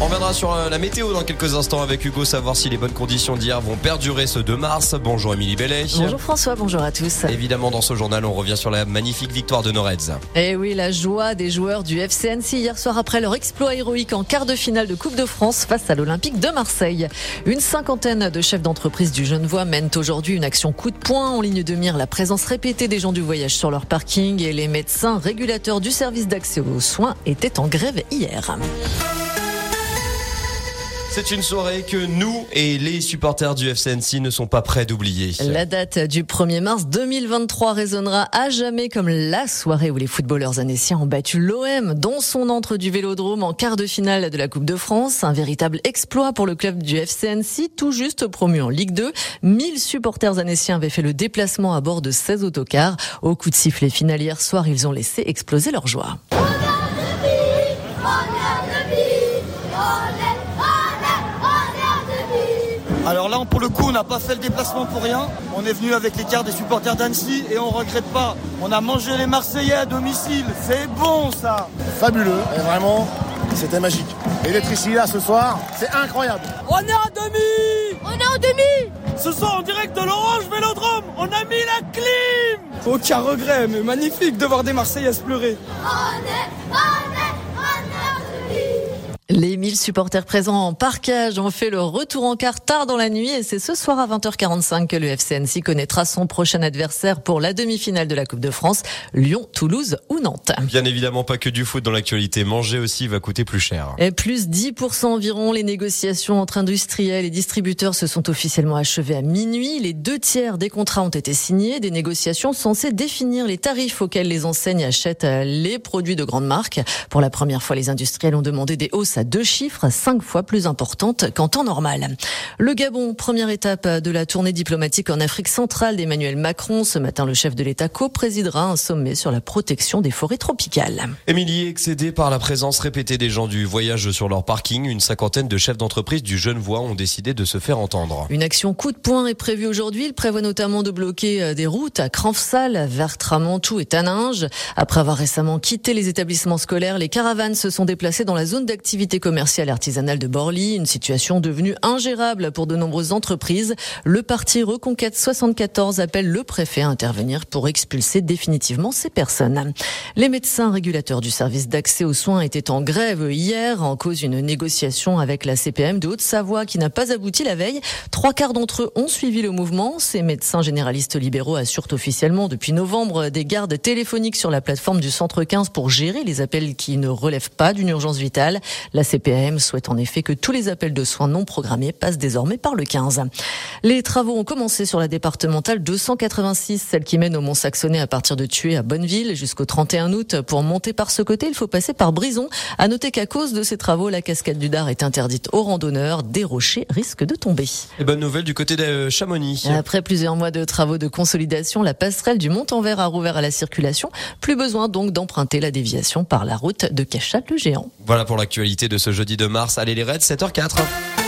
On reviendra sur euh, la météo dans quelques instants avec Hugo, savoir si les bonnes conditions d'hier vont perdurer ce 2 mars. Bonjour Émilie Bellet. Bonjour François, bonjour à tous. Évidemment, dans ce journal, on revient sur la magnifique victoire de Noreds. Et eh oui, la joie des joueurs du FCNC hier soir après leur exploit héroïque en quart de finale de Coupe de France face à l'Olympique de Marseille. Une cinquantaine de chefs d'entreprise du Genevois mènent aujourd'hui une action coup de poing en ligne de mire la présence répétée des gens du voyage sur leur parking et les médecins régulateurs du service d'accès aux soins étaient en grève hier. C'est une soirée que nous et les supporters du FCNC ne sont pas prêts d'oublier. La date du 1er mars 2023 résonnera à jamais comme la soirée où les footballeurs annéciens ont battu l'OM dans son entre du Vélodrome en quart de finale de la Coupe de France. Un véritable exploit pour le club du FCNC, tout juste promu en Ligue 2. 1000 supporters annéciens avaient fait le déplacement à bord de 16 autocars. Au coup de sifflet final hier soir, ils ont laissé exploser leur joie. Alors là, pour le coup, on n'a pas fait le déplacement pour rien. On est venu avec les cartes des supporters d'Annecy et on regrette pas. On a mangé les Marseillais à domicile. C'est bon ça. Fabuleux. Et vraiment, c'était magique. Et d'être ici là ce soir, c'est incroyable. On est en demi On est en demi Ce soir en direct de l'Orange Vélodrome, on a mis la clim Aucun regret, mais magnifique de voir des Marseillais se pleurer. On est, les 1000 supporters présents en parcage ont fait le retour en quart tard dans la nuit et c'est ce soir à 20h45 que le FCNC connaîtra son prochain adversaire pour la demi-finale de la Coupe de France, Lyon, Toulouse ou Nantes. Bien évidemment pas que du foot dans l'actualité, manger aussi va coûter plus cher. Et plus 10% environ, les négociations entre industriels et distributeurs se sont officiellement achevées à minuit. Les deux tiers des contrats ont été signés, des négociations censées définir les tarifs auxquels les enseignes achètent les produits de grandes marques. Pour la première fois, les industriels ont demandé des hausses à deux chiffres, cinq fois plus importantes qu'en temps normal. Le Gabon, première étape de la tournée diplomatique en Afrique centrale d'Emmanuel Macron. Ce matin, le chef de l'État co-présidera un sommet sur la protection des forêts tropicales. Émilie, excédée par la présence répétée des gens du voyage sur leur parking, une cinquantaine de chefs d'entreprise du Genevois ont décidé de se faire entendre. Une action coup de poing est prévue aujourd'hui. Il prévoit notamment de bloquer euh, des routes à Cranfsal, Vertramantou et Taninge. Après avoir récemment quitté les établissements scolaires, les caravanes se sont déplacées dans la zone d'activité commerciale artisanale de Borly, une situation devenue ingérable pour de nombreuses entreprises. Le parti Reconquête 74 appelle le préfet à intervenir pour expulser définitivement ces personnes. Les médecins régulateurs du service d'accès aux soins étaient en grève hier en cause d'une négociation avec la CPM de Haute-Savoie qui n'a pas abouti la veille. Trois quarts d'entre eux ont suivi le mouvement. Ces médecins généralistes libéraux assurent officiellement depuis novembre des gardes téléphoniques sur la plateforme du centre 15 pour gérer les appels qui ne relèvent pas d'une urgence vitale. La Souhaite en effet que tous les appels de soins non programmés passent désormais par le 15. Les travaux ont commencé sur la départementale 286, celle qui mène au Mont-Saxonnet à partir de Tué à Bonneville jusqu'au 31 août. Pour monter par ce côté, il faut passer par Brison. À noter qu'à cause de ces travaux, la cascade du Dard est interdite aux randonneurs. Des rochers risquent de tomber. Et bonne nouvelle du côté de Chamonix. Après plusieurs mois de travaux de consolidation, la passerelle du Mont-en-Vert a rouvert à la circulation. Plus besoin donc d'emprunter la déviation par la route de Cachat le Géant. Voilà pour l'actualité de ce jeudi de mars. Allez les Reds, 7h04.